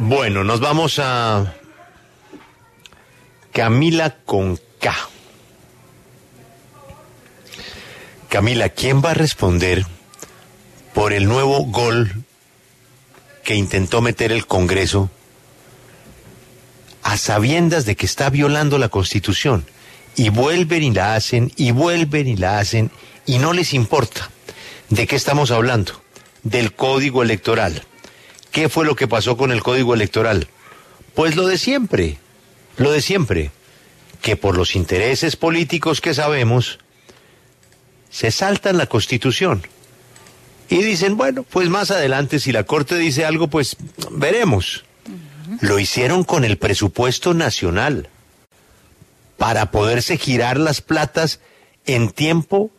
Bueno, nos vamos a Camila con K. Camila, ¿quién va a responder por el nuevo gol que intentó meter el Congreso a sabiendas de que está violando la Constitución? Y vuelven y la hacen, y vuelven y la hacen, y no les importa. ¿De qué estamos hablando? Del código electoral. ¿Qué fue lo que pasó con el código electoral? Pues lo de siempre, lo de siempre, que por los intereses políticos que sabemos, se saltan la constitución. Y dicen, bueno, pues más adelante si la Corte dice algo, pues veremos. Lo hicieron con el presupuesto nacional, para poderse girar las platas en tiempo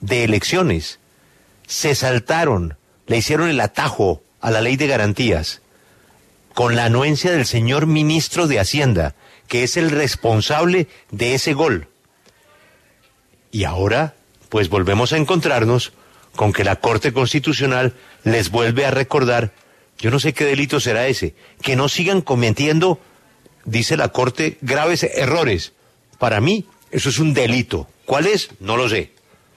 de elecciones. Se saltaron, le hicieron el atajo a la ley de garantías, con la anuencia del señor ministro de Hacienda, que es el responsable de ese gol. Y ahora, pues volvemos a encontrarnos con que la Corte Constitucional les vuelve a recordar, yo no sé qué delito será ese, que no sigan cometiendo, dice la Corte, graves errores. Para mí, eso es un delito. ¿Cuál es? No lo sé.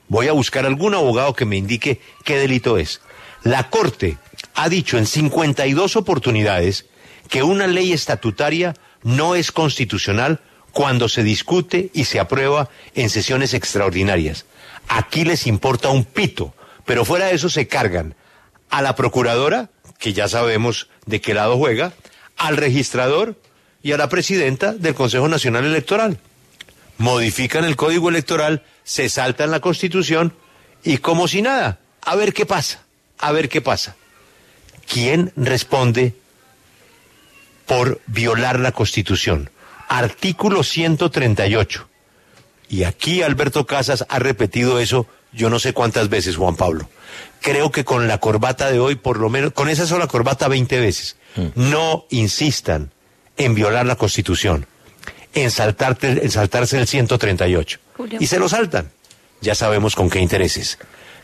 Voy a buscar algún abogado que me indique qué delito es. La Corte ha dicho en 52 oportunidades que una ley estatutaria no es constitucional cuando se discute y se aprueba en sesiones extraordinarias. Aquí les importa un pito, pero fuera de eso se cargan a la procuradora, que ya sabemos de qué lado juega, al registrador y a la presidenta del Consejo Nacional Electoral. Modifican el código electoral, se saltan la constitución y como si nada, a ver qué pasa, a ver qué pasa. ¿Quién responde por violar la Constitución? Artículo 138. Y aquí Alberto Casas ha repetido eso yo no sé cuántas veces, Juan Pablo. Creo que con la corbata de hoy, por lo menos, con esa sola corbata 20 veces. Mm. No insistan en violar la Constitución, en, saltarte, en saltarse el 138. Y se lo saltan. Ya sabemos con qué intereses.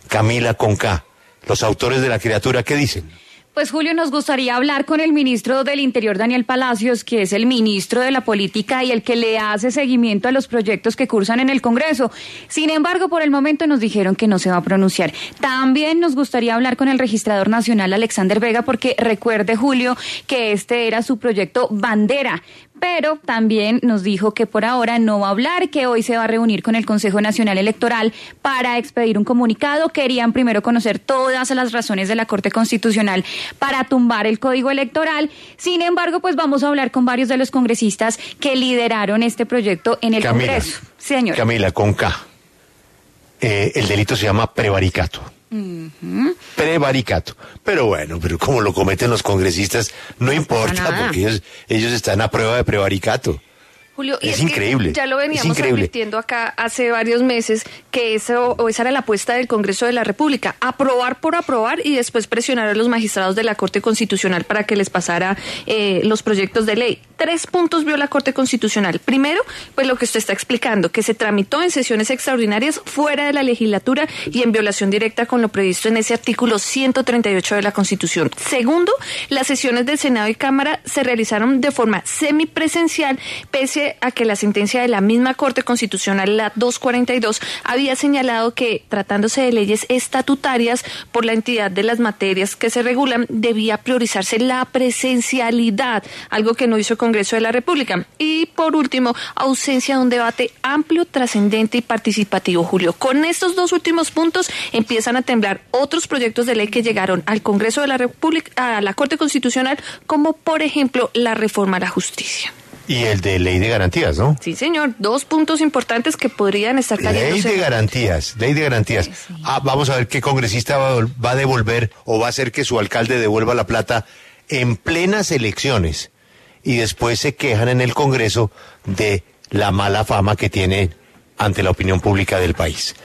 Camila con K, los autores de la criatura, ¿qué dicen? Pues Julio, nos gustaría hablar con el ministro del Interior, Daniel Palacios, que es el ministro de la Política y el que le hace seguimiento a los proyectos que cursan en el Congreso. Sin embargo, por el momento nos dijeron que no se va a pronunciar. También nos gustaría hablar con el registrador nacional, Alexander Vega, porque recuerde, Julio, que este era su proyecto bandera pero también nos dijo que por ahora no va a hablar, que hoy se va a reunir con el Consejo Nacional Electoral para expedir un comunicado. Querían primero conocer todas las razones de la Corte Constitucional para tumbar el Código Electoral. Sin embargo, pues vamos a hablar con varios de los congresistas que lideraron este proyecto en el Congreso. señor. Camila, con K. Eh, el delito se llama prevaricato. Prevaricato. Pero bueno, pero como lo cometen los congresistas, no, importa, porque ellos, ellos están a prueba de prevaricato. Julio, es, increíble. ya lo veníamos advirtiendo acá hace varios meses que eso, o esa era la apuesta del Congreso de la República, aprobar por aprobar y después presionar a los magistrados de la Corte Constitucional para que les pasara eh, los proyectos de ley. Tres puntos vio la Corte Constitucional. Primero, pues lo que usted está explicando, que se tramitó en sesiones extraordinarias fuera de la legislatura y en violación directa con lo previsto en ese artículo 138 de la Constitución. Segundo, las sesiones del Senado y Cámara se realizaron de forma semipresencial, pese a que la sentencia de la misma Corte Constitucional, la 242, había señalado que, tratándose de leyes estatutarias por la entidad de las materias que se regulan, debía priorizarse la presencialidad, algo que no hizo el Congreso de la República. Y, por último, ausencia de un debate amplio, trascendente y participativo, Julio. Con estos dos últimos puntos empiezan a temblar otros proyectos de ley que llegaron al Congreso de la República, a la Corte Constitucional, como, por ejemplo, la reforma a la justicia. Y el de ley de garantías, ¿no? Sí, señor. Dos puntos importantes que podrían estar cayendo. Ley de garantías, ley de garantías. Ah, vamos a ver qué congresista va, a devolver o va a hacer que su alcalde devuelva la plata en plenas elecciones y después se quejan en el Congreso de la mala fama que tiene ante la opinión pública del país.